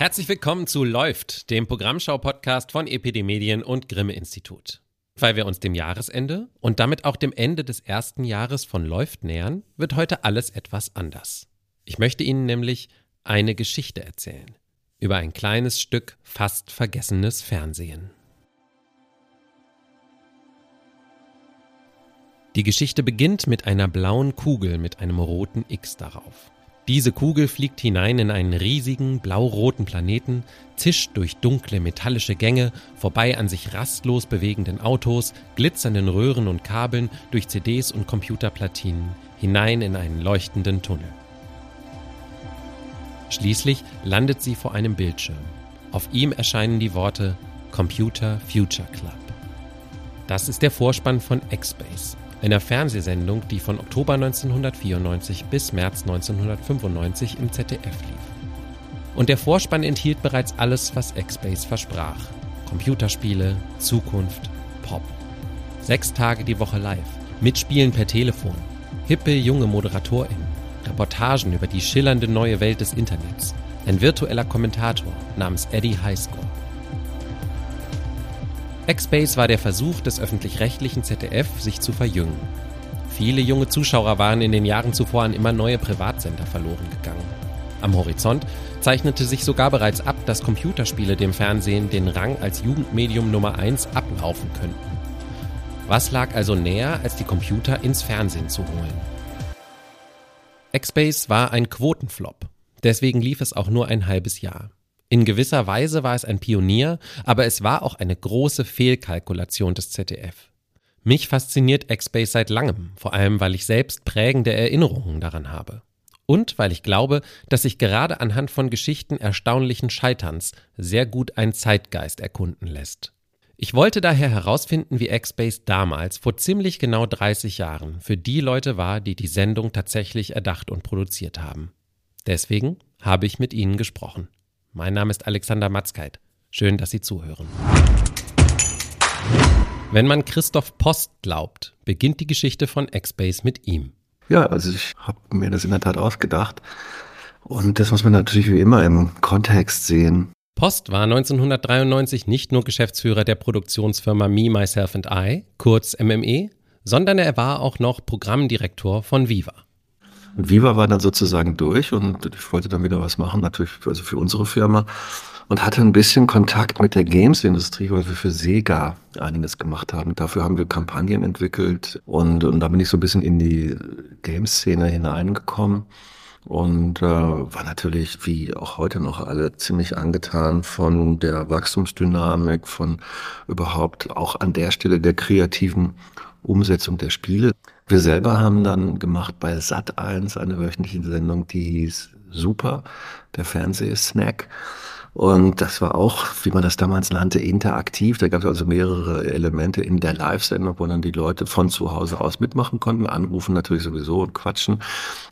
Herzlich willkommen zu Läuft, dem Programmschau-Podcast von EPD Medien und Grimme Institut. Weil wir uns dem Jahresende und damit auch dem Ende des ersten Jahres von Läuft nähern, wird heute alles etwas anders. Ich möchte Ihnen nämlich eine Geschichte erzählen über ein kleines Stück fast vergessenes Fernsehen. Die Geschichte beginnt mit einer blauen Kugel mit einem roten X darauf. Diese Kugel fliegt hinein in einen riesigen blau-roten Planeten, zischt durch dunkle metallische Gänge, vorbei an sich rastlos bewegenden Autos, glitzernden Röhren und Kabeln, durch CDs und Computerplatinen, hinein in einen leuchtenden Tunnel. Schließlich landet sie vor einem Bildschirm. Auf ihm erscheinen die Worte Computer Future Club. Das ist der Vorspann von X-Space, einer Fernsehsendung, die von Oktober 1994 bis März 1995 im ZDF lief. Und der Vorspann enthielt bereits alles, was X-Base versprach. Computerspiele, Zukunft, Pop. Sechs Tage die Woche live, Mitspielen per Telefon, hippe junge ModeratorInnen, Reportagen über die schillernde neue Welt des Internets, ein virtueller Kommentator namens Eddie Highscore. X-Base war der Versuch des öffentlich-rechtlichen ZDF, sich zu verjüngen. Viele junge Zuschauer waren in den Jahren zuvor an immer neue Privatsender verloren gegangen. Am Horizont zeichnete sich sogar bereits ab, dass Computerspiele dem Fernsehen den Rang als Jugendmedium Nummer 1 ablaufen könnten. Was lag also näher, als die Computer ins Fernsehen zu holen? X-Base war ein Quotenflop. Deswegen lief es auch nur ein halbes Jahr. In gewisser Weise war es ein Pionier, aber es war auch eine große Fehlkalkulation des ZDF. Mich fasziniert X-Base seit langem, vor allem weil ich selbst prägende Erinnerungen daran habe. Und weil ich glaube, dass sich gerade anhand von Geschichten erstaunlichen Scheiterns sehr gut ein Zeitgeist erkunden lässt. Ich wollte daher herausfinden, wie X-Base damals, vor ziemlich genau 30 Jahren, für die Leute war, die die Sendung tatsächlich erdacht und produziert haben. Deswegen habe ich mit ihnen gesprochen. Mein Name ist Alexander Matzkeit. Schön, dass Sie zuhören. Wenn man Christoph Post glaubt, beginnt die Geschichte von X-Base mit ihm. Ja, also ich habe mir das in der Tat ausgedacht. Und das muss man natürlich wie immer im Kontext sehen. Post war 1993 nicht nur Geschäftsführer der Produktionsfirma Me, Myself and I, kurz MME, sondern er war auch noch Programmdirektor von Viva. Und Viva war dann sozusagen durch und ich wollte dann wieder was machen, natürlich für, also für unsere Firma und hatte ein bisschen Kontakt mit der Games-Industrie, weil wir für Sega einiges gemacht haben. Dafür haben wir Kampagnen entwickelt und, und da bin ich so ein bisschen in die Games-Szene hineingekommen und äh, war natürlich wie auch heute noch alle ziemlich angetan von der Wachstumsdynamik, von überhaupt auch an der Stelle der kreativen Umsetzung der Spiele. Wir selber haben dann gemacht bei Sat1 eine wöchentliche Sendung, die hieß Super, der Fernsehsnack. Und das war auch, wie man das damals nannte, interaktiv. Da gab es also mehrere Elemente in der Live-Sendung, wo dann die Leute von zu Hause aus mitmachen konnten, anrufen natürlich sowieso und quatschen,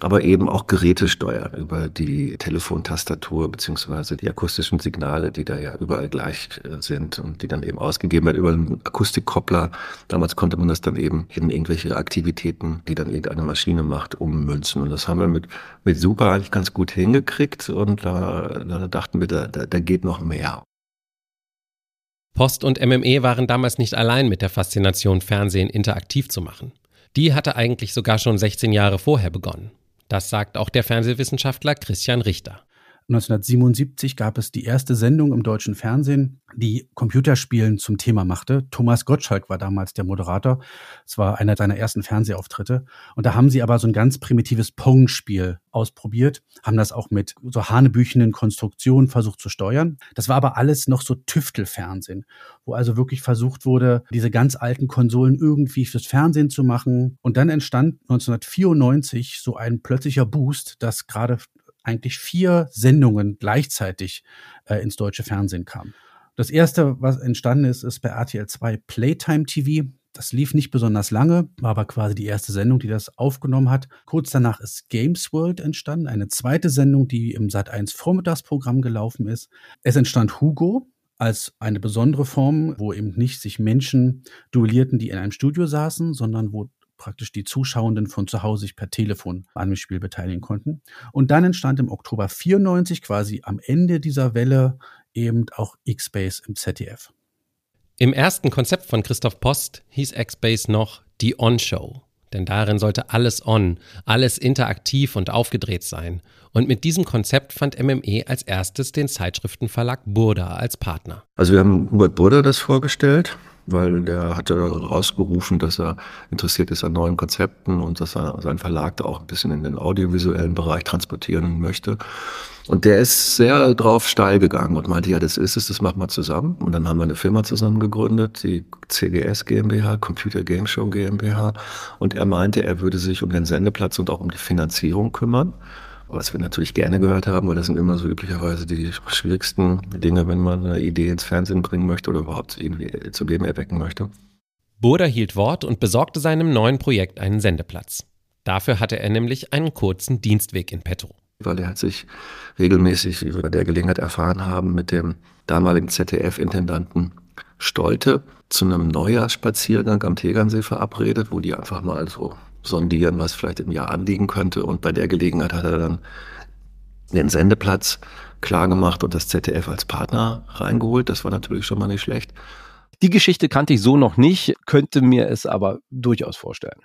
aber eben auch Geräte steuern über die Telefontastatur beziehungsweise die akustischen Signale, die da ja überall gleich äh, sind und die dann eben ausgegeben werden über einen Akustikkoppler. Damals konnte man das dann eben in irgendwelche Aktivitäten, die dann irgendeine Maschine macht, ummünzen. Und das haben wir mit, mit Super eigentlich ganz gut hingekriegt und da, da dachten wir, da, da da geht noch mehr. Post und MME waren damals nicht allein mit der Faszination, Fernsehen interaktiv zu machen. Die hatte eigentlich sogar schon 16 Jahre vorher begonnen. Das sagt auch der Fernsehwissenschaftler Christian Richter. 1977 gab es die erste Sendung im deutschen Fernsehen, die Computerspielen zum Thema machte. Thomas Gottschalk war damals der Moderator. Es war einer seiner ersten Fernsehauftritte. Und da haben sie aber so ein ganz primitives Pong-Spiel ausprobiert, haben das auch mit so hanebüchenden Konstruktionen versucht zu steuern. Das war aber alles noch so Tüftelfernsehen, wo also wirklich versucht wurde, diese ganz alten Konsolen irgendwie fürs Fernsehen zu machen. Und dann entstand 1994 so ein plötzlicher Boost, dass gerade eigentlich vier Sendungen gleichzeitig äh, ins deutsche Fernsehen kamen. Das erste, was entstanden ist, ist bei RTL 2 Playtime TV. Das lief nicht besonders lange, war aber quasi die erste Sendung, die das aufgenommen hat. Kurz danach ist Games World entstanden, eine zweite Sendung, die im Sat1 Vormittagsprogramm gelaufen ist. Es entstand Hugo als eine besondere Form, wo eben nicht sich Menschen duellierten, die in einem Studio saßen, sondern wo praktisch die Zuschauenden von zu Hause sich per Telefon an dem Spiel beteiligen konnten. Und dann entstand im Oktober 94 quasi am Ende dieser Welle eben auch X-Base im ZDF. Im ersten Konzept von Christoph Post hieß X-Base noch die On-Show. Denn darin sollte alles on, alles interaktiv und aufgedreht sein. Und mit diesem Konzept fand MME als erstes den Zeitschriftenverlag Burda als Partner. Also wir haben Hubert Burda das vorgestellt weil der hatte rausgerufen, dass er interessiert ist an neuen Konzepten und dass er seinen Verlag da auch ein bisschen in den audiovisuellen Bereich transportieren möchte. Und der ist sehr drauf steil gegangen und meinte, ja, das ist es, das machen wir zusammen. Und dann haben wir eine Firma zusammen gegründet, die CGS GmbH, Computer Game Show GmbH. Und er meinte, er würde sich um den Sendeplatz und auch um die Finanzierung kümmern was wir natürlich gerne gehört haben, weil das sind immer so üblicherweise die schwierigsten Dinge, wenn man eine Idee ins Fernsehen bringen möchte oder überhaupt irgendwie zu Leben erwecken möchte. Burda hielt Wort und besorgte seinem neuen Projekt einen Sendeplatz. Dafür hatte er nämlich einen kurzen Dienstweg in petto. Weil er hat sich regelmäßig, wie wir bei der Gelegenheit erfahren haben, mit dem damaligen ZDF-Intendanten Stolte zu einem Neujahrsspaziergang am Tegernsee verabredet, wo die einfach mal so sondieren, was vielleicht im Jahr anliegen könnte. Und bei der Gelegenheit hat er dann den Sendeplatz klargemacht und das ZDF als Partner reingeholt. Das war natürlich schon mal nicht schlecht. Die Geschichte kannte ich so noch nicht, könnte mir es aber durchaus vorstellen.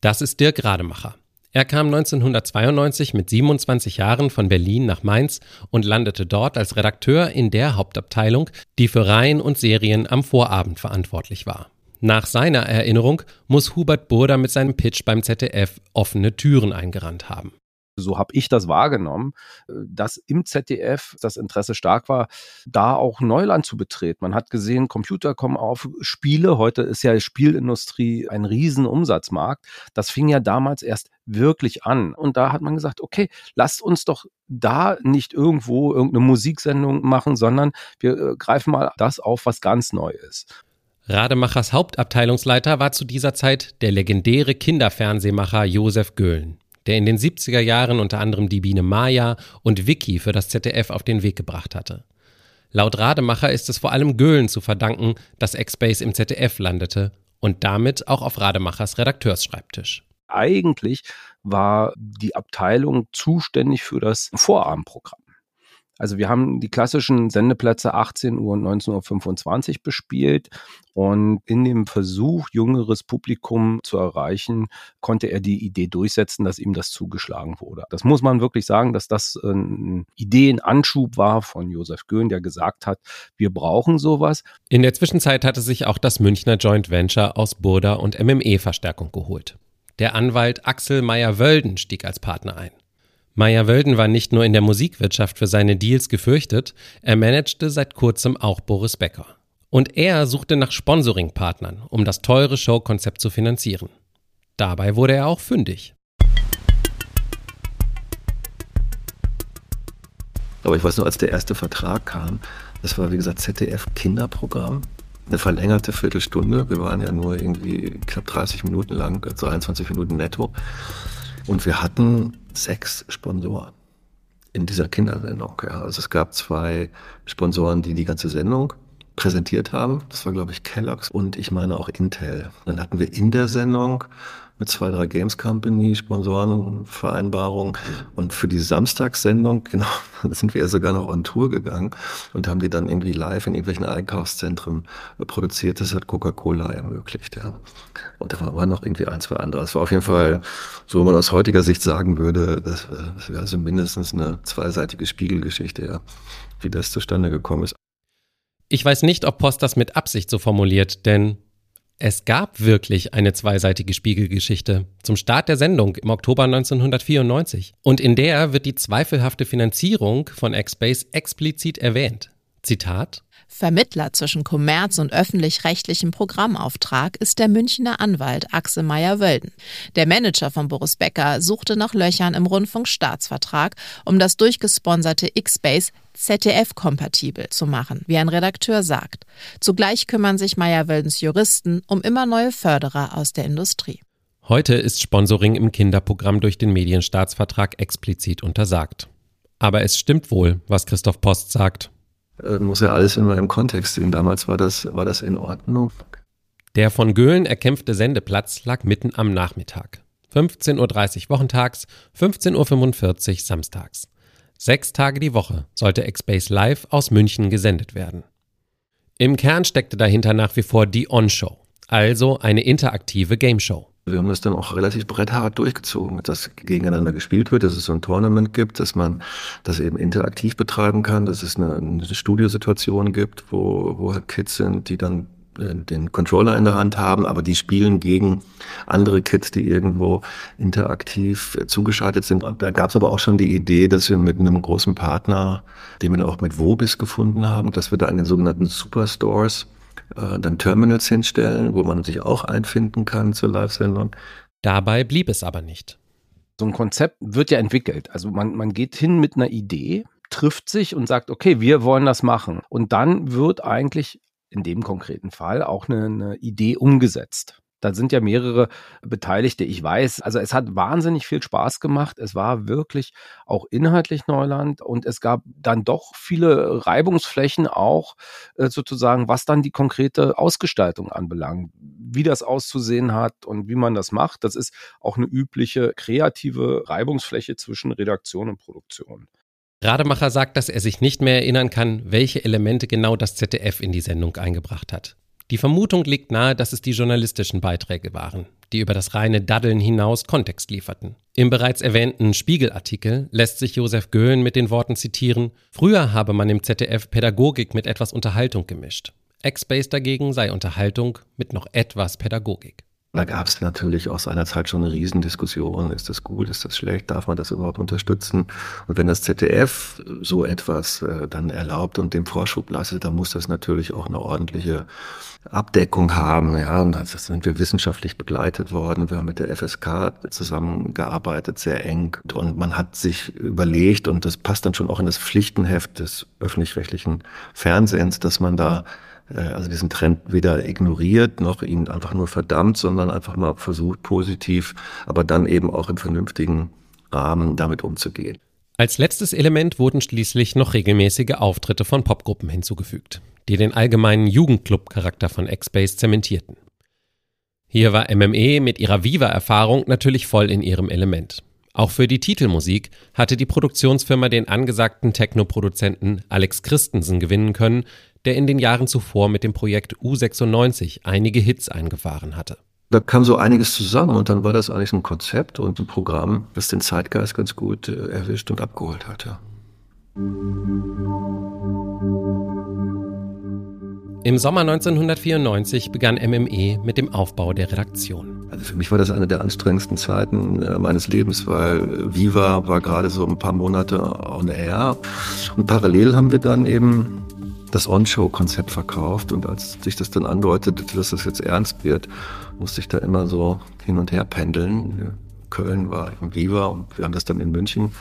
Das ist Dirk Rademacher. Er kam 1992 mit 27 Jahren von Berlin nach Mainz und landete dort als Redakteur in der Hauptabteilung, die für Reihen und Serien am Vorabend verantwortlich war. Nach seiner Erinnerung muss Hubert Burda mit seinem Pitch beim ZDF offene Türen eingerannt haben. So habe ich das wahrgenommen, dass im ZDF das Interesse stark war, da auch Neuland zu betreten. Man hat gesehen, Computer kommen auf, Spiele, heute ist ja Spielindustrie ein Riesenumsatzmarkt. Das fing ja damals erst wirklich an. Und da hat man gesagt, okay, lasst uns doch da nicht irgendwo irgendeine Musiksendung machen, sondern wir äh, greifen mal das auf, was ganz neu ist. Rademachers Hauptabteilungsleiter war zu dieser Zeit der legendäre Kinderfernsehmacher Josef Göhlen, der in den 70er Jahren unter anderem die Biene Maya und Vicky für das ZDF auf den Weg gebracht hatte. Laut Rademacher ist es vor allem Göhlen zu verdanken, dass X-Base im ZDF landete und damit auch auf Rademachers Redakteursschreibtisch. Eigentlich war die Abteilung zuständig für das Vorabendprogramm. Also wir haben die klassischen Sendeplätze 18 Uhr und 19.25 Uhr bespielt und in dem Versuch, jüngeres Publikum zu erreichen, konnte er die Idee durchsetzen, dass ihm das zugeschlagen wurde. Das muss man wirklich sagen, dass das ein Ideenanschub war von Josef Göhn, der gesagt hat, wir brauchen sowas. In der Zwischenzeit hatte sich auch das Münchner Joint Venture aus Burda und MME Verstärkung geholt. Der Anwalt Axel Meyer-Wölden stieg als Partner ein. Meyer-Wölden war nicht nur in der Musikwirtschaft für seine Deals gefürchtet, er managte seit kurzem auch Boris Becker. Und er suchte nach Sponsoring-Partnern, um das teure Showkonzept zu finanzieren. Dabei wurde er auch fündig. Aber ich weiß nur, als der erste Vertrag kam, das war wie gesagt ZDF Kinderprogramm, eine verlängerte Viertelstunde. Wir waren ja nur irgendwie knapp 30 Minuten lang, 23 Minuten netto. Und wir hatten sechs Sponsoren in dieser Kindersendung. Ja. Also es gab zwei Sponsoren, die die ganze Sendung präsentiert haben. Das war, glaube ich, Kellogg's und ich meine auch Intel. Dann hatten wir in der Sendung mit zwei, drei Games Company, Sponsoren, Vereinbarungen. Und für die Samstagssendung, genau, sind wir ja sogar noch on Tour gegangen und haben die dann irgendwie live in irgendwelchen Einkaufszentren produziert. Das hat Coca-Cola ermöglicht, ja. Und da waren noch irgendwie ein, zwei andere. Es war auf jeden Fall, so man aus heutiger Sicht sagen würde, das, das wäre also mindestens eine zweiseitige Spiegelgeschichte, ja, wie das zustande gekommen ist. Ich weiß nicht, ob Post das mit Absicht so formuliert, denn es gab wirklich eine zweiseitige Spiegelgeschichte zum Start der Sendung im Oktober 1994 und in der wird die zweifelhafte Finanzierung von X-Base explizit erwähnt. Zitat Vermittler zwischen Kommerz und öffentlich-rechtlichem Programmauftrag ist der Münchner Anwalt Axel Meyer-Wölden. Der Manager von Boris Becker suchte nach Löchern im Rundfunkstaatsvertrag, um das durchgesponserte X-Base ZDF-kompatibel zu machen, wie ein Redakteur sagt. Zugleich kümmern sich Meyer-Wöldens Juristen um immer neue Förderer aus der Industrie. Heute ist Sponsoring im Kinderprogramm durch den Medienstaatsvertrag explizit untersagt. Aber es stimmt wohl, was Christoph Post sagt. Äh, muss ja alles in meinem Kontext sehen. Damals war das, war das in Ordnung. Der von Göhlen erkämpfte Sendeplatz lag mitten am Nachmittag. 15.30 Uhr wochentags, 15.45 Uhr samstags. Sechs Tage die Woche sollte X-Base Live aus München gesendet werden. Im Kern steckte dahinter nach wie vor die On-Show, also eine interaktive Game-Show. Wir haben das dann auch relativ bretthart durchgezogen, dass gegeneinander gespielt wird, dass es so ein Tournament gibt, dass man das eben interaktiv betreiben kann, dass es eine, eine Studiosituation gibt, wo, wo halt Kids sind, die dann äh, den Controller in der Hand haben, aber die spielen gegen andere Kids, die irgendwo interaktiv zugeschaltet sind. Da gab es aber auch schon die Idee, dass wir mit einem großen Partner, den wir auch mit Wobis gefunden haben, dass wir da in den sogenannten Superstores äh, dann Terminals hinstellen, wo man sich auch einfinden kann zur Live-Sendung. Dabei blieb es aber nicht. So ein Konzept wird ja entwickelt. Also man, man geht hin mit einer Idee, trifft sich und sagt, okay, wir wollen das machen. Und dann wird eigentlich in dem konkreten Fall auch eine, eine Idee umgesetzt. Da sind ja mehrere Beteiligte. Ich weiß, also es hat wahnsinnig viel Spaß gemacht. Es war wirklich auch inhaltlich Neuland und es gab dann doch viele Reibungsflächen auch äh, sozusagen, was dann die konkrete Ausgestaltung anbelangt, wie das auszusehen hat und wie man das macht. Das ist auch eine übliche kreative Reibungsfläche zwischen Redaktion und Produktion. Rademacher sagt, dass er sich nicht mehr erinnern kann, welche Elemente genau das ZDF in die Sendung eingebracht hat. Die Vermutung liegt nahe, dass es die journalistischen Beiträge waren, die über das reine Daddeln hinaus Kontext lieferten. Im bereits erwähnten Spiegelartikel lässt sich Josef Göhlen mit den Worten zitieren: Früher habe man im ZDF Pädagogik mit etwas Unterhaltung gemischt. X-Base dagegen sei Unterhaltung mit noch etwas Pädagogik. Da gab es natürlich aus seiner Zeit schon eine Riesendiskussion. Ist das gut, ist das schlecht, darf man das überhaupt unterstützen? Und wenn das ZDF so etwas äh, dann erlaubt und dem Vorschub lasst, dann muss das natürlich auch eine ordentliche Abdeckung haben. Ja, und das sind wir wissenschaftlich begleitet worden. Wir haben mit der FSK zusammengearbeitet, sehr eng. Und man hat sich überlegt, und das passt dann schon auch in das Pflichtenheft des öffentlich-rechtlichen Fernsehens, dass man da also diesen Trend weder ignoriert noch ihn einfach nur verdammt, sondern einfach mal versucht positiv, aber dann eben auch im vernünftigen Rahmen damit umzugehen. Als letztes Element wurden schließlich noch regelmäßige Auftritte von Popgruppen hinzugefügt, die den allgemeinen Jugendclub-Charakter von X-Base zementierten. Hier war MME mit ihrer Viva-Erfahrung natürlich voll in ihrem Element. Auch für die Titelmusik hatte die Produktionsfirma den angesagten Techno-Produzenten Alex Christensen gewinnen können, der in den Jahren zuvor mit dem Projekt U96 einige Hits eingefahren hatte. Da kam so einiges zusammen und dann war das eigentlich ein Konzept und ein Programm, das den Zeitgeist ganz gut äh, erwischt und abgeholt hatte. Im Sommer 1994 begann MME mit dem Aufbau der Redaktion. Also für mich war das eine der anstrengendsten Zeiten äh, meines Lebens, weil Viva war gerade so ein paar Monate on air und parallel haben wir dann eben das On-Show-Konzept verkauft und als sich das dann andeutete, dass das jetzt ernst wird, musste ich da immer so hin und her pendeln. Köln war im Viva und wir haben das dann in München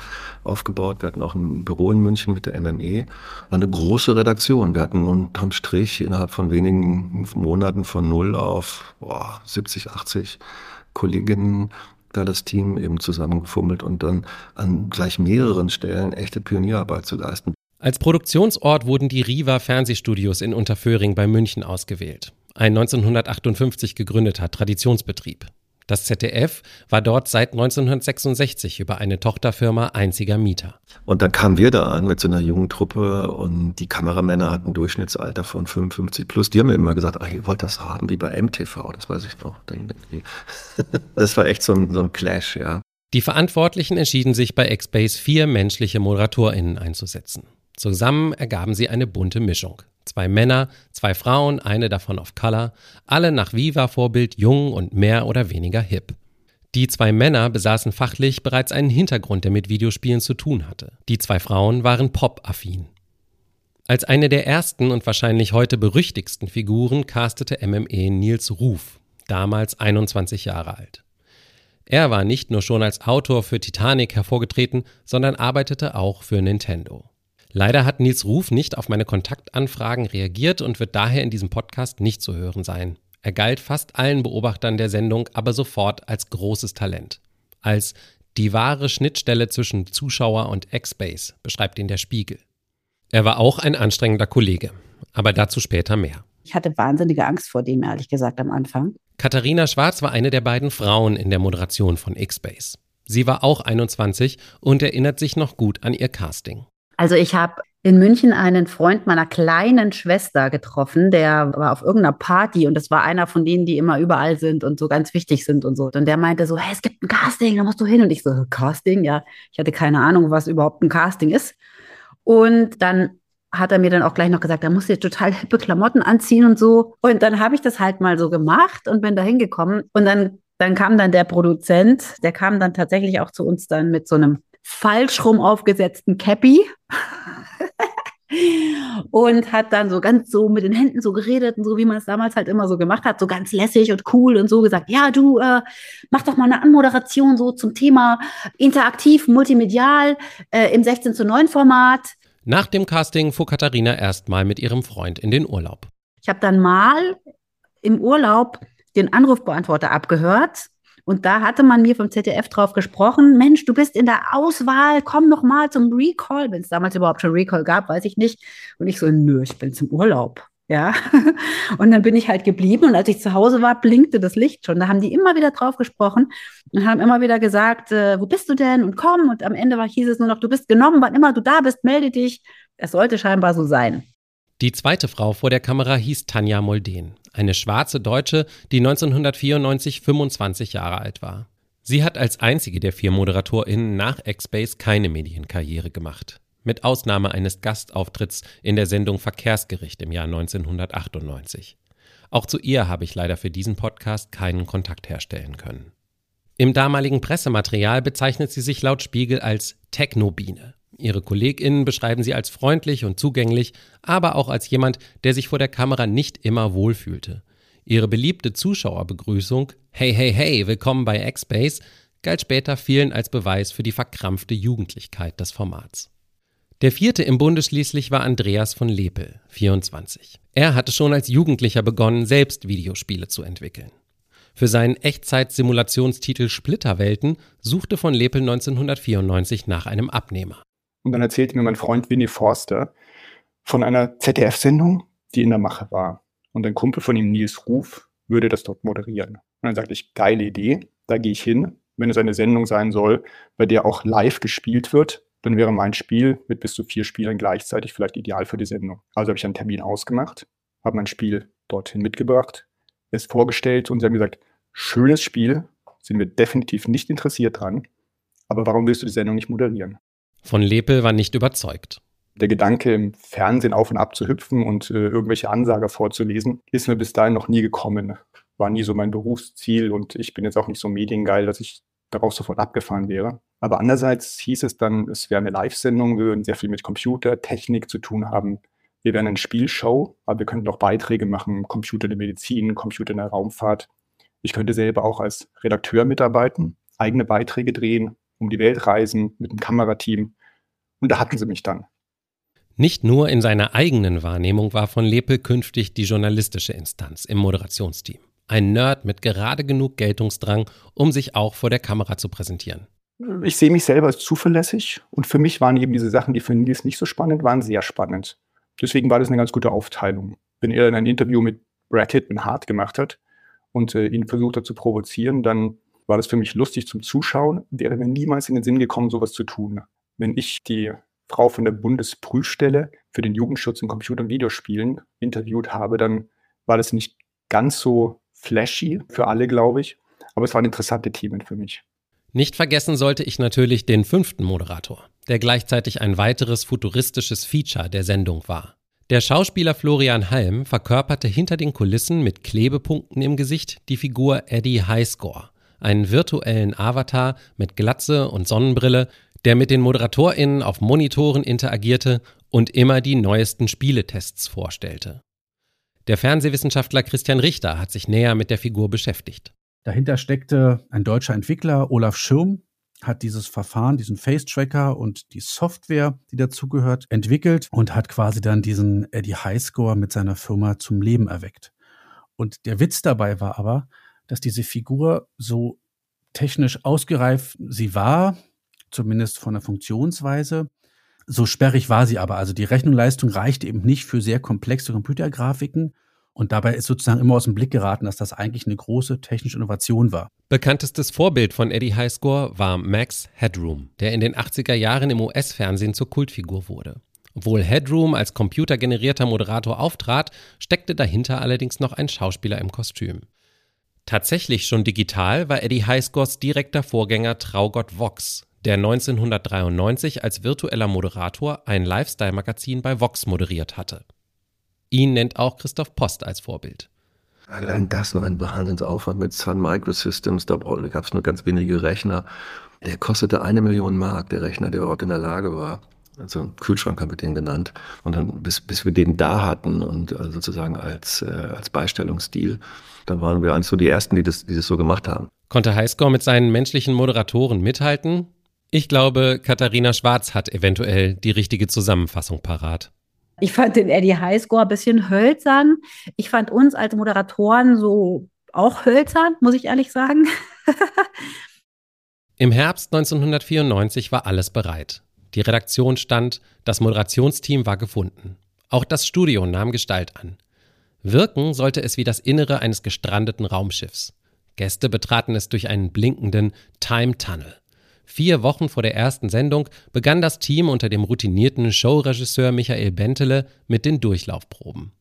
aufgebaut. Wir hatten auch ein Büro in München mit der MME. War eine große Redaktion. Wir hatten unterm Strich innerhalb von wenigen Monaten von null auf boah, 70, 80 Kolleginnen da das Team eben zusammengefummelt und dann an gleich mehreren Stellen echte Pionierarbeit zu leisten. Als Produktionsort wurden die Riva Fernsehstudios in Unterföhring bei München ausgewählt. Ein 1958 gegründeter Traditionsbetrieb. Das ZDF war dort seit 1966 über eine Tochterfirma einziger Mieter. Und dann kamen wir da an mit so einer jungen Truppe und die Kameramänner hatten ein Durchschnittsalter von 55 plus. Die haben mir immer gesagt, ach, ihr wollt das haben wie bei MTV, das weiß ich noch. Das war echt so ein, so ein Clash, ja. Die Verantwortlichen entschieden sich bei Xbase vier menschliche ModeratorInnen einzusetzen. Zusammen ergaben sie eine bunte Mischung. Zwei Männer, zwei Frauen, eine davon auf Color, alle nach Viva-Vorbild jung und mehr oder weniger hip. Die zwei Männer besaßen fachlich bereits einen Hintergrund, der mit Videospielen zu tun hatte. Die zwei Frauen waren pop-affin. Als eine der ersten und wahrscheinlich heute berüchtigsten Figuren castete MME Nils Ruf, damals 21 Jahre alt. Er war nicht nur schon als Autor für Titanic hervorgetreten, sondern arbeitete auch für Nintendo. Leider hat Nils Ruf nicht auf meine Kontaktanfragen reagiert und wird daher in diesem Podcast nicht zu hören sein. Er galt fast allen Beobachtern der Sendung aber sofort als großes Talent. Als die wahre Schnittstelle zwischen Zuschauer und X-Base beschreibt ihn der Spiegel. Er war auch ein anstrengender Kollege, aber dazu später mehr. Ich hatte wahnsinnige Angst vor dem, ehrlich gesagt, am Anfang. Katharina Schwarz war eine der beiden Frauen in der Moderation von X-Base. Sie war auch 21 und erinnert sich noch gut an ihr Casting. Also ich habe in München einen Freund meiner kleinen Schwester getroffen, der war auf irgendeiner Party und das war einer von denen, die immer überall sind und so ganz wichtig sind und so. Und der meinte so, hey, es gibt ein Casting, da musst du hin. Und ich so, Casting? Ja, ich hatte keine Ahnung, was überhaupt ein Casting ist. Und dann hat er mir dann auch gleich noch gesagt, da musst du jetzt total hippe Klamotten anziehen und so. Und dann habe ich das halt mal so gemacht und bin da hingekommen. Und dann, dann kam dann der Produzent, der kam dann tatsächlich auch zu uns dann mit so einem falsch rum aufgesetzten Cappy und hat dann so ganz so mit den Händen so geredet und so, wie man es damals halt immer so gemacht hat, so ganz lässig und cool und so gesagt, ja, du äh, mach doch mal eine Anmoderation so zum Thema interaktiv, multimedial äh, im 16 zu 9 Format. Nach dem Casting fuhr Katharina erstmal mit ihrem Freund in den Urlaub. Ich habe dann mal im Urlaub den Anrufbeantworter abgehört und da hatte man mir vom ZDF drauf gesprochen, Mensch, du bist in der Auswahl, komm noch mal zum Recall, wenn es damals überhaupt schon Recall gab, weiß ich nicht. Und ich so, nö, ich bin zum Urlaub. Ja, und dann bin ich halt geblieben und als ich zu Hause war, blinkte das Licht schon. Da haben die immer wieder drauf gesprochen und haben immer wieder gesagt, äh, wo bist du denn und komm. Und am Ende war, hieß es nur noch, du bist genommen, wann immer du da bist, melde dich. Es sollte scheinbar so sein. Die zweite Frau vor der Kamera hieß Tanja Molden, eine schwarze Deutsche, die 1994 25 Jahre alt war. Sie hat als einzige der vier ModeratorInnen nach X-Base keine Medienkarriere gemacht. Mit Ausnahme eines Gastauftritts in der Sendung Verkehrsgericht im Jahr 1998. Auch zu ihr habe ich leider für diesen Podcast keinen Kontakt herstellen können. Im damaligen Pressematerial bezeichnet sie sich laut Spiegel als Technobiene. Ihre KollegInnen beschreiben sie als freundlich und zugänglich, aber auch als jemand, der sich vor der Kamera nicht immer wohlfühlte. Ihre beliebte Zuschauerbegrüßung Hey, hey, hey, willkommen bei X-Base galt später vielen als Beweis für die verkrampfte Jugendlichkeit des Formats. Der vierte im Bunde schließlich war Andreas von Lepel, 24. Er hatte schon als Jugendlicher begonnen, selbst Videospiele zu entwickeln. Für seinen Echtzeit-Simulationstitel Splitterwelten suchte von Lepel 1994 nach einem Abnehmer. Und dann erzählte mir mein Freund Winnie Forster von einer ZDF-Sendung, die in der Mache war. Und ein Kumpel von ihm, Nils Ruf, würde das dort moderieren. Und dann sagte ich, geile Idee, da gehe ich hin. Wenn es eine Sendung sein soll, bei der auch live gespielt wird, dann wäre mein Spiel mit bis zu vier Spielern gleichzeitig vielleicht ideal für die Sendung. Also habe ich einen Termin ausgemacht, habe mein Spiel dorthin mitgebracht, es vorgestellt und sie haben gesagt, schönes Spiel, sind wir definitiv nicht interessiert dran, aber warum willst du die Sendung nicht moderieren? Von Lepel war nicht überzeugt. Der Gedanke, im Fernsehen auf und ab zu hüpfen und äh, irgendwelche Ansager vorzulesen, ist mir bis dahin noch nie gekommen. War nie so mein Berufsziel und ich bin jetzt auch nicht so mediengeil, dass ich darauf sofort abgefahren wäre. Aber andererseits hieß es dann, es wäre eine Live-Sendung, wir würden sehr viel mit Computer, Technik zu tun haben. Wir wären eine Spielshow, aber wir könnten auch Beiträge machen, Computer in der Medizin, Computer in der Raumfahrt. Ich könnte selber auch als Redakteur mitarbeiten, eigene Beiträge drehen, um die Welt reisen mit einem Kamerateam. Und da hatten sie mich dann. Nicht nur in seiner eigenen Wahrnehmung war von Lepel künftig die journalistische Instanz im Moderationsteam. Ein Nerd mit gerade genug Geltungsdrang, um sich auch vor der Kamera zu präsentieren. Ich sehe mich selber als zuverlässig und für mich waren eben diese Sachen, die für Nils nicht so spannend waren, sehr spannend. Deswegen war das eine ganz gute Aufteilung. Wenn er in ein Interview mit Brad Hitman Hart gemacht hat und äh, ihn versucht hat zu provozieren, dann war das für mich lustig zum Zuschauen, wäre mir niemals in den Sinn gekommen, sowas zu tun. Wenn ich die Frau von der Bundesprüfstelle für den Jugendschutz in Computer- und Videospielen interviewt habe, dann war das nicht ganz so flashy für alle, glaube ich. Aber es waren interessante Themen für mich. Nicht vergessen sollte ich natürlich den fünften Moderator, der gleichzeitig ein weiteres futuristisches Feature der Sendung war. Der Schauspieler Florian Halm verkörperte hinter den Kulissen mit Klebepunkten im Gesicht die Figur Eddie Highscore einen virtuellen Avatar mit Glatze und Sonnenbrille, der mit den ModeratorInnen auf Monitoren interagierte und immer die neuesten Spieletests vorstellte. Der Fernsehwissenschaftler Christian Richter hat sich näher mit der Figur beschäftigt. Dahinter steckte ein deutscher Entwickler, Olaf Schirm, hat dieses Verfahren, diesen Face-Tracker und die Software, die dazugehört, entwickelt und hat quasi dann diesen Eddie Highscore mit seiner Firma zum Leben erweckt. Und der Witz dabei war aber, dass diese Figur so technisch ausgereift sie war, zumindest von der Funktionsweise. So sperrig war sie aber. Also die Rechenleistung reichte eben nicht für sehr komplexe Computergrafiken. Und dabei ist sozusagen immer aus dem Blick geraten, dass das eigentlich eine große technische Innovation war. Bekanntestes Vorbild von Eddie Highscore war Max Headroom, der in den 80er Jahren im US-Fernsehen zur Kultfigur wurde. Obwohl Headroom als computergenerierter Moderator auftrat, steckte dahinter allerdings noch ein Schauspieler im Kostüm. Tatsächlich schon digital war Eddie Highscores direkter Vorgänger Traugott Vox, der 1993 als virtueller Moderator ein Lifestyle-Magazin bei Vox moderiert hatte. Ihn nennt auch Christoph Post als Vorbild. Allein das war ein Wahnsinnsaufwand mit Sun Microsystems. Da gab es nur ganz wenige Rechner. Der kostete eine Million Mark, der Rechner, der überhaupt in der Lage war. Also Kühlschrank haben wir den genannt. Und dann, bis, bis wir den da hatten und also sozusagen als, äh, als Beistellungsstil, dann waren wir eigentlich so die Ersten, die das, die das so gemacht haben. Konnte Highscore mit seinen menschlichen Moderatoren mithalten? Ich glaube, Katharina Schwarz hat eventuell die richtige Zusammenfassung parat. Ich fand den Eddie Highscore ein bisschen hölzern. Ich fand uns als Moderatoren so auch hölzern, muss ich ehrlich sagen. Im Herbst 1994 war alles bereit. Die Redaktion stand, das Moderationsteam war gefunden. Auch das Studio nahm Gestalt an. Wirken sollte es wie das Innere eines gestrandeten Raumschiffs. Gäste betraten es durch einen blinkenden Time Tunnel. Vier Wochen vor der ersten Sendung begann das Team unter dem routinierten Showregisseur Michael Bentele mit den Durchlaufproben.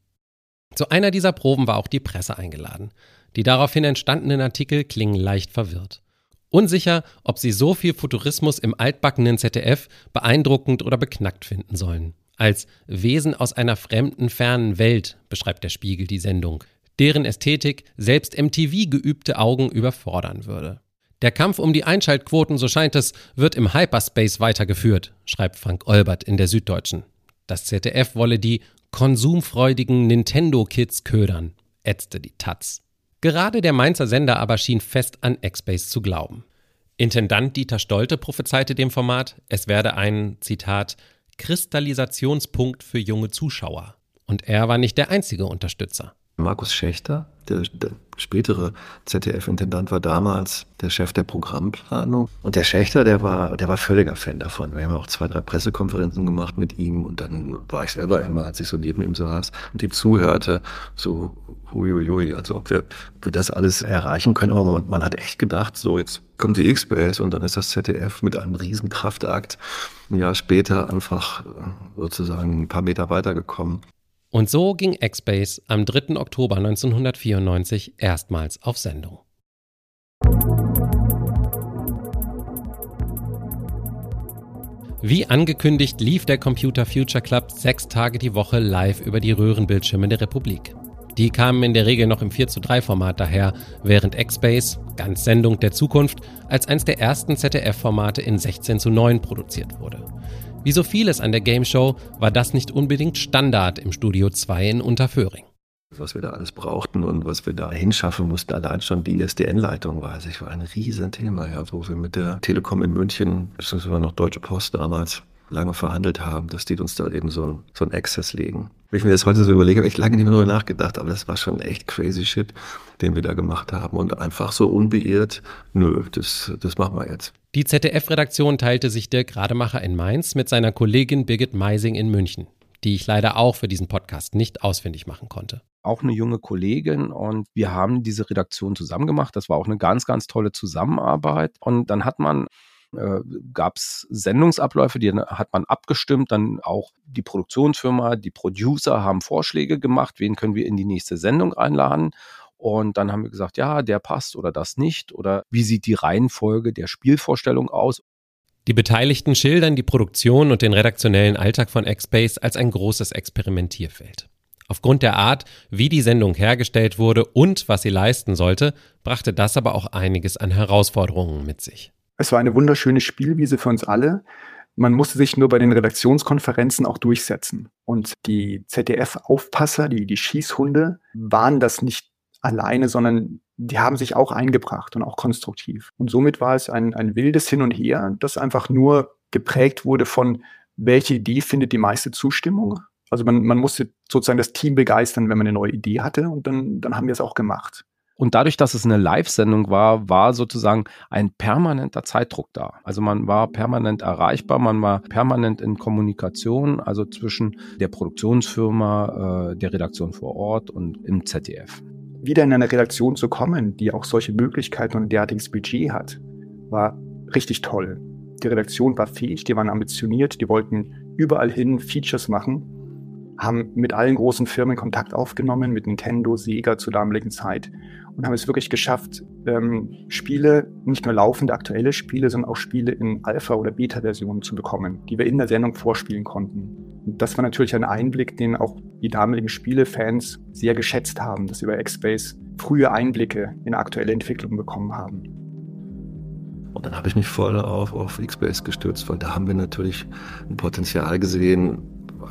Zu einer dieser Proben war auch die Presse eingeladen. Die daraufhin entstandenen Artikel klingen leicht verwirrt. Unsicher, ob sie so viel Futurismus im altbackenen ZDF beeindruckend oder beknackt finden sollen. Als Wesen aus einer fremden, fernen Welt beschreibt der Spiegel die Sendung, deren Ästhetik selbst MTV geübte Augen überfordern würde. Der Kampf um die Einschaltquoten, so scheint es, wird im Hyperspace weitergeführt, schreibt Frank Olbert in der Süddeutschen. Das ZDF wolle die konsumfreudigen Nintendo-Kids ködern, ätzte die Taz. Gerade der Mainzer Sender aber schien fest an X-Base zu glauben. Intendant Dieter Stolte prophezeite dem Format, es werde ein, Zitat, Kristallisationspunkt für junge Zuschauer. Und er war nicht der einzige Unterstützer. Markus Schächter, der, der spätere ZDF-Intendant, war damals der Chef der Programmplanung. Und der Schächter, der war, der war völliger Fan davon. Wir haben auch zwei, drei Pressekonferenzen gemacht mit ihm und dann war ich selber immer, als ich so neben ihm saß und ihm zuhörte, so huiuiui, also ob wir, wir das alles erreichen können. Aber man, man hat echt gedacht, so jetzt kommt die X-Base und dann ist das ZDF mit einem riesen Kraftakt ein Jahr später einfach sozusagen ein paar Meter weitergekommen. Und so ging X-Base am 3. Oktober 1994 erstmals auf Sendung. Wie angekündigt lief der Computer Future Club sechs Tage die Woche live über die Röhrenbildschirme der Republik. Die kamen in der Regel noch im 4 zu 3 Format daher, während X-Base, ganz Sendung der Zukunft, als eines der ersten ZDF-Formate in 16 zu 9 produziert wurde. Wie so vieles an der Game Show war das nicht unbedingt Standard im Studio 2 in Unterföhring. Was wir da alles brauchten und was wir da hinschaffen mussten, allein schon die ISDN-Leitung weiß ich, war ein Riesenthema, ja, wo wir mit der Telekom in München, beziehungsweise noch Deutsche Post damals, lange verhandelt haben, dass die uns da eben so, so einen Access legen. Wenn ich mir das heute so überlege, habe ich lange nicht mehr darüber nachgedacht, aber das war schon echt crazy shit, den wir da gemacht haben und einfach so unbeirrt, nö, das, das machen wir jetzt. Die ZDF-Redaktion teilte sich Dirk Rademacher in Mainz mit seiner Kollegin Birgit Meising in München, die ich leider auch für diesen Podcast nicht ausfindig machen konnte auch eine junge Kollegin und wir haben diese Redaktion zusammen gemacht. Das war auch eine ganz, ganz tolle Zusammenarbeit. Und dann hat man äh, gab es Sendungsabläufe, die hat man abgestimmt, dann auch die Produktionsfirma, die Producer haben Vorschläge gemacht, wen können wir in die nächste Sendung einladen. Und dann haben wir gesagt, ja, der passt oder das nicht. Oder wie sieht die Reihenfolge der Spielvorstellung aus? Die Beteiligten schildern die Produktion und den redaktionellen Alltag von X-Base als ein großes Experimentierfeld. Aufgrund der Art, wie die Sendung hergestellt wurde und was sie leisten sollte, brachte das aber auch einiges an Herausforderungen mit sich. Es war eine wunderschöne Spielwiese für uns alle. Man musste sich nur bei den Redaktionskonferenzen auch durchsetzen. Und die ZDF-Aufpasser, die, die Schießhunde, waren das nicht alleine, sondern die haben sich auch eingebracht und auch konstruktiv. Und somit war es ein, ein wildes Hin und Her, das einfach nur geprägt wurde von, welche Idee findet die meiste Zustimmung. Also man, man musste sozusagen das Team begeistern, wenn man eine neue Idee hatte und dann, dann haben wir es auch gemacht. Und dadurch, dass es eine Live-Sendung war, war sozusagen ein permanenter Zeitdruck da. Also man war permanent erreichbar, man war permanent in Kommunikation, also zwischen der Produktionsfirma, äh, der Redaktion vor Ort und im ZDF. Wieder in eine Redaktion zu kommen, die auch solche Möglichkeiten und derartiges Budget hat, war richtig toll. Die Redaktion war fähig, die waren ambitioniert, die wollten überall hin Features machen haben mit allen großen Firmen Kontakt aufgenommen, mit Nintendo, Sega zur damaligen Zeit und haben es wirklich geschafft, ähm, Spiele, nicht nur laufende aktuelle Spiele, sondern auch Spiele in Alpha- oder Beta-Versionen zu bekommen, die wir in der Sendung vorspielen konnten. Und das war natürlich ein Einblick, den auch die damaligen Spielefans sehr geschätzt haben, dass sie bei X-Base frühe Einblicke in aktuelle Entwicklungen bekommen haben. Und dann habe ich mich voll auf, auf X-Base gestürzt, weil da haben wir natürlich ein Potenzial gesehen,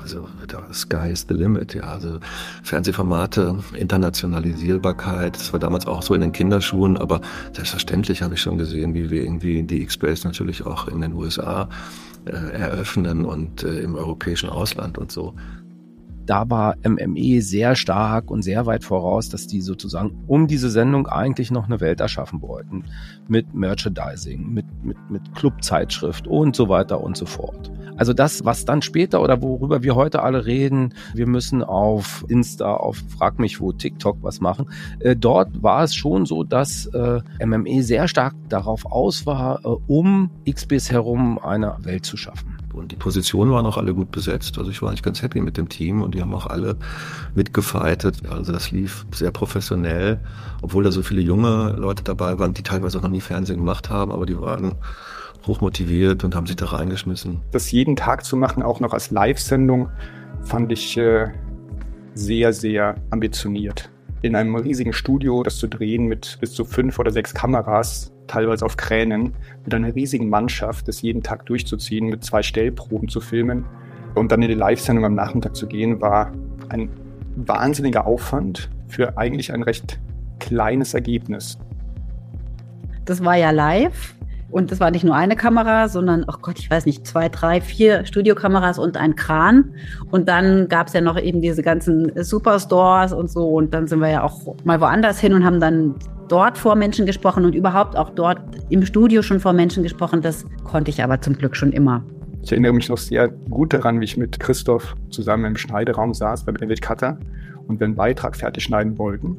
also the sky is the limit, ja. Also Fernsehformate, Internationalisierbarkeit, das war damals auch so in den Kinderschuhen, aber selbstverständlich habe ich schon gesehen, wie wir irgendwie die X-Base natürlich auch in den USA äh, eröffnen und äh, im europäischen Ausland und so da war MME sehr stark und sehr weit voraus, dass die sozusagen um diese Sendung eigentlich noch eine Welt erschaffen wollten. Mit Merchandising, mit, mit, mit Clubzeitschrift und so weiter und so fort. Also das, was dann später oder worüber wir heute alle reden, wir müssen auf Insta, auf Frag mich wo, TikTok was machen. Äh, dort war es schon so, dass äh, MME sehr stark darauf aus war, äh, um XBS herum eine Welt zu schaffen. Und die Positionen waren auch alle gut besetzt. Also ich war eigentlich ganz happy mit dem Team und die haben auch alle mitgefeitet. Also das lief sehr professionell, obwohl da so viele junge Leute dabei waren, die teilweise auch noch nie Fernsehen gemacht haben, aber die waren hochmotiviert und haben sich da reingeschmissen. Das jeden Tag zu machen, auch noch als Live-Sendung, fand ich äh, sehr, sehr ambitioniert. In einem riesigen Studio das zu drehen mit bis zu fünf oder sechs Kameras, teilweise auf Kränen, mit einer riesigen Mannschaft, das jeden Tag durchzuziehen, mit zwei Stellproben zu filmen und dann in die Live-Sendung am Nachmittag zu gehen, war ein wahnsinniger Aufwand für eigentlich ein recht kleines Ergebnis. Das war ja live. Und das war nicht nur eine Kamera, sondern, oh Gott, ich weiß nicht, zwei, drei, vier Studiokameras und ein Kran. Und dann gab es ja noch eben diese ganzen Superstores und so. Und dann sind wir ja auch mal woanders hin und haben dann dort vor Menschen gesprochen und überhaupt auch dort im Studio schon vor Menschen gesprochen. Das konnte ich aber zum Glück schon immer. Ich erinnere mich noch sehr gut daran, wie ich mit Christoph zusammen im Schneideraum saß bei David Cutter und wir einen Beitrag fertig schneiden wollten.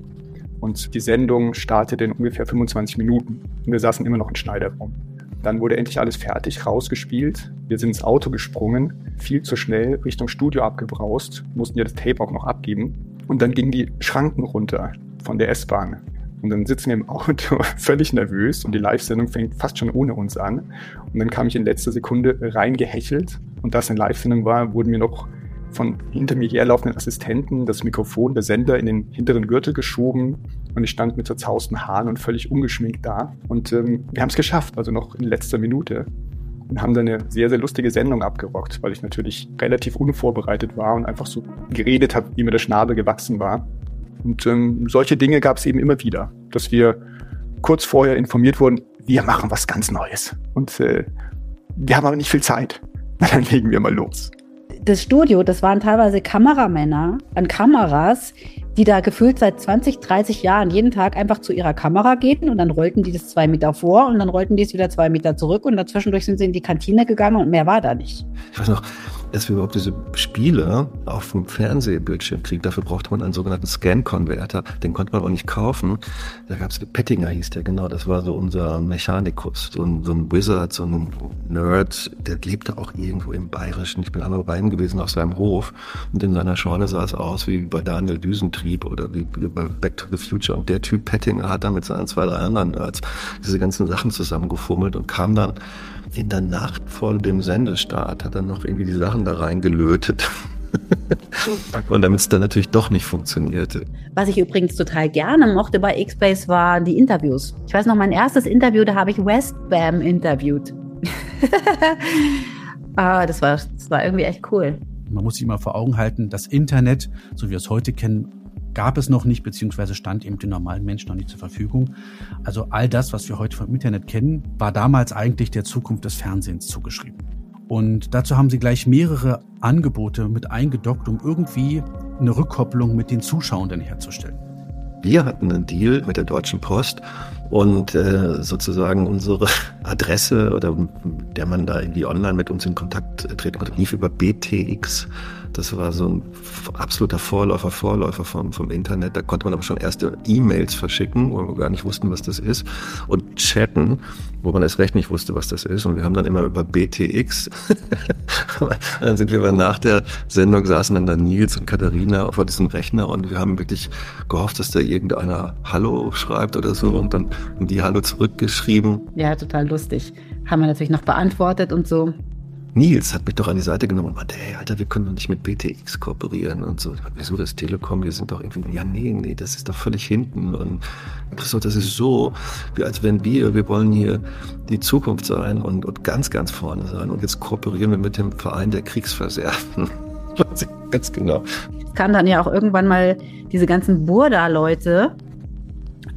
Und die Sendung startete in ungefähr 25 Minuten. Und wir saßen immer noch im Schneiderraum. Dann wurde endlich alles fertig, rausgespielt. Wir sind ins Auto gesprungen, viel zu schnell Richtung Studio abgebraust, mussten ja das Tape auch noch abgeben. Und dann gingen die Schranken runter von der S-Bahn. Und dann sitzen wir im Auto völlig nervös und die Live-Sendung fängt fast schon ohne uns an. Und dann kam ich in letzter Sekunde reingehechelt. Und da es eine Live-Sendung war, wurden mir noch von hinter mir herlaufenden Assistenten das Mikrofon der Sender in den hinteren Gürtel geschoben und ich stand mit zerzausten Haaren und völlig ungeschminkt da. Und ähm, wir haben es geschafft, also noch in letzter Minute. Und haben dann eine sehr, sehr lustige Sendung abgerockt, weil ich natürlich relativ unvorbereitet war und einfach so geredet habe, wie mir der Schnabel gewachsen war. Und ähm, solche Dinge gab es eben immer wieder, dass wir kurz vorher informiert wurden, wir machen was ganz Neues. Und äh, wir haben aber nicht viel Zeit. Dann legen wir mal los das Studio, das waren teilweise Kameramänner an Kameras, die da gefühlt seit 20, 30 Jahren jeden Tag einfach zu ihrer Kamera gehen und dann rollten die das zwei Meter vor und dann rollten die es wieder zwei Meter zurück und dazwischendurch sind sie in die Kantine gegangen und mehr war da nicht. Ich weiß noch, dass wir überhaupt diese Spiele auf dem Fernsehbildschirm kriegen. Dafür brauchte man einen sogenannten Scan-Converter. Den konnte man aber nicht kaufen. Da gab es, Pettinger hieß der, genau. Das war so unser Mechanikus, so ein, so ein Wizard, so ein Nerd. Der lebte auch irgendwo im Bayerischen. Ich bin einmal bei ihm gewesen auf seinem Hof. Und in seiner Scheune sah es aus wie bei Daniel Düsentrieb oder wie bei Back to the Future. Und der Typ Pettinger hat dann mit seinen zwei, drei anderen Nerds diese ganzen Sachen zusammengefummelt und kam dann in der Nacht vor dem Sendestart hat er noch irgendwie die Sachen da reingelötet. und damit es dann natürlich doch nicht funktionierte. Was ich übrigens total gerne mochte bei X-Base waren die Interviews. Ich weiß noch, mein erstes Interview, da habe ich Westbam interviewt. ah, das war, das war irgendwie echt cool. Man muss sich immer vor Augen halten, das Internet, so wie wir es heute kennen, gab es noch nicht, beziehungsweise stand eben den normalen Menschen noch nicht zur Verfügung. Also all das, was wir heute vom Internet kennen, war damals eigentlich der Zukunft des Fernsehens zugeschrieben. Und dazu haben sie gleich mehrere Angebote mit eingedockt, um irgendwie eine Rückkopplung mit den Zuschauenden herzustellen. Wir hatten einen Deal mit der Deutschen Post und äh, sozusagen unsere Adresse oder der man da irgendwie online mit uns in Kontakt treten konnte, lief über BTX. Das war so ein absoluter Vorläufer, Vorläufer vom, vom Internet. Da konnte man aber schon erste E-Mails verschicken, wo wir gar nicht wussten, was das ist. Und chatten, wo man erst recht nicht wusste, was das ist. Und wir haben dann immer über BTX, dann sind wir nach der Sendung, saßen dann da Nils und Katharina vor diesem Rechner und wir haben wirklich gehofft, dass da irgendeiner Hallo schreibt oder so und dann haben die Hallo zurückgeschrieben. Ja, total lustig. Haben wir natürlich noch beantwortet und so. Nils hat mich doch an die Seite genommen und meinte, hey, Alter, wir können doch nicht mit BTX kooperieren und so. Wieso das Telekom? Wir sind doch irgendwie, ja, nee, nee, das ist doch völlig hinten. Und Christoph, das ist so, als wenn wir, wir wollen hier die Zukunft sein und, und ganz, ganz vorne sein. Und jetzt kooperieren wir mit dem Verein der Kriegsversehrten. ganz genau. Es kamen dann ja auch irgendwann mal diese ganzen Burda-Leute,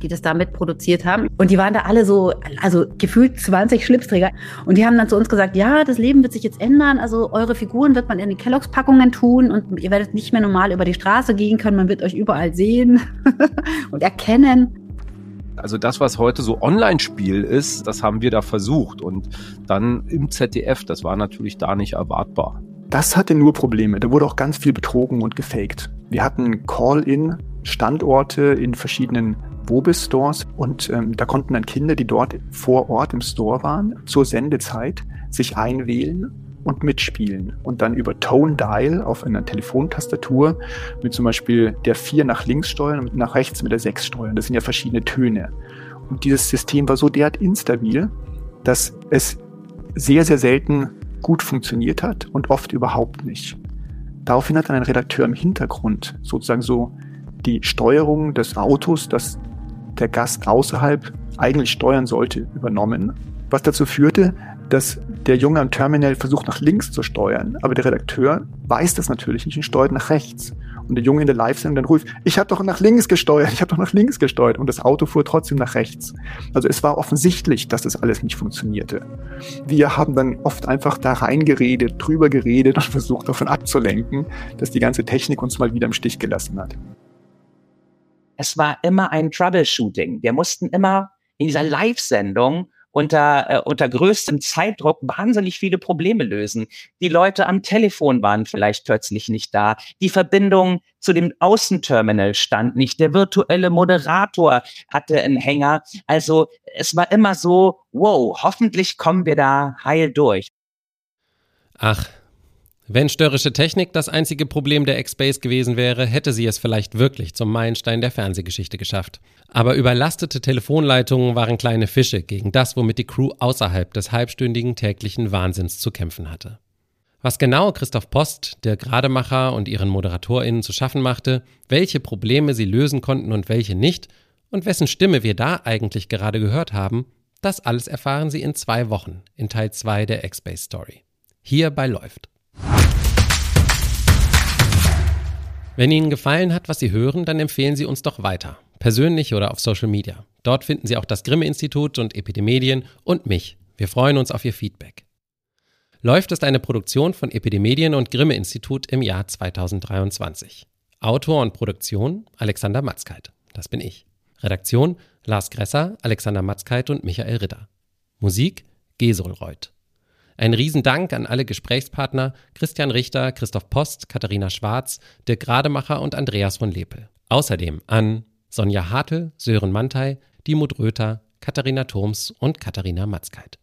die das da mitproduziert haben. Und die waren da alle so, also gefühlt 20 Schlipsträger. Und die haben dann zu uns gesagt, ja, das Leben wird sich jetzt ändern. Also eure Figuren wird man in die Kelloggs-Packungen tun und ihr werdet nicht mehr normal über die Straße gehen können. Man wird euch überall sehen und erkennen. Also das, was heute so Online-Spiel ist, das haben wir da versucht. Und dann im ZDF, das war natürlich da nicht erwartbar. Das hatte nur Probleme. Da wurde auch ganz viel betrogen und gefaked. Wir hatten Call-in-Standorte in verschiedenen Wobis-Stores und ähm, da konnten dann Kinder, die dort vor Ort im Store waren, zur Sendezeit sich einwählen und mitspielen und dann über Tone Dial auf einer Telefontastatur mit zum Beispiel der 4 nach links steuern und nach rechts mit der 6 steuern. Das sind ja verschiedene Töne. Und dieses System war so derart instabil, dass es sehr, sehr selten gut funktioniert hat und oft überhaupt nicht. Daraufhin hat dann ein Redakteur im Hintergrund sozusagen so die Steuerung des Autos, das der Gast außerhalb eigentlich steuern sollte, übernommen. Was dazu führte, dass der Junge am Terminal versucht nach links zu steuern, aber der Redakteur weiß das natürlich nicht und steuert nach rechts. Und der Junge in der Live-Sendung dann ruft, ich habe doch nach links gesteuert, ich habe doch nach links gesteuert und das Auto fuhr trotzdem nach rechts. Also es war offensichtlich, dass das alles nicht funktionierte. Wir haben dann oft einfach da reingeredet, drüber geredet und versucht davon abzulenken, dass die ganze Technik uns mal wieder im Stich gelassen hat es war immer ein Troubleshooting. Wir mussten immer in dieser Live-Sendung unter, äh, unter größtem Zeitdruck wahnsinnig viele Probleme lösen. Die Leute am Telefon waren vielleicht plötzlich nicht da. Die Verbindung zu dem Außenterminal stand nicht. Der virtuelle Moderator hatte einen Hänger. Also es war immer so, wow, hoffentlich kommen wir da heil durch. Ach, wenn störrische Technik das einzige Problem der X-Base gewesen wäre, hätte sie es vielleicht wirklich zum Meilenstein der Fernsehgeschichte geschafft. Aber überlastete Telefonleitungen waren kleine Fische gegen das, womit die Crew außerhalb des halbstündigen täglichen Wahnsinns zu kämpfen hatte. Was genau Christoph Post, der Grademacher und ihren ModeratorInnen zu schaffen machte, welche Probleme sie lösen konnten und welche nicht, und wessen Stimme wir da eigentlich gerade gehört haben, das alles erfahren Sie in zwei Wochen in Teil 2 der X-Base Story. Hier bei Läuft. Wenn Ihnen gefallen hat, was Sie hören, dann empfehlen Sie uns doch weiter. Persönlich oder auf Social Media. Dort finden Sie auch das Grimme-Institut und Epidemedien und mich. Wir freuen uns auf Ihr Feedback. Läuft ist eine Produktion von Epidemedien und Grimme-Institut im Jahr 2023. Autor und Produktion Alexander Matzkeit. Das bin ich. Redaktion Lars Gresser, Alexander Matzkeit und Michael Ritter. Musik Gesol Reuth. Ein Riesendank an alle Gesprächspartner Christian Richter, Christoph Post, Katharina Schwarz, Dirk Grademacher und Andreas von Lepel. Außerdem an Sonja Hartl, Sören Mantei, Dimut Röther, Katharina Turms und Katharina Matzkeit.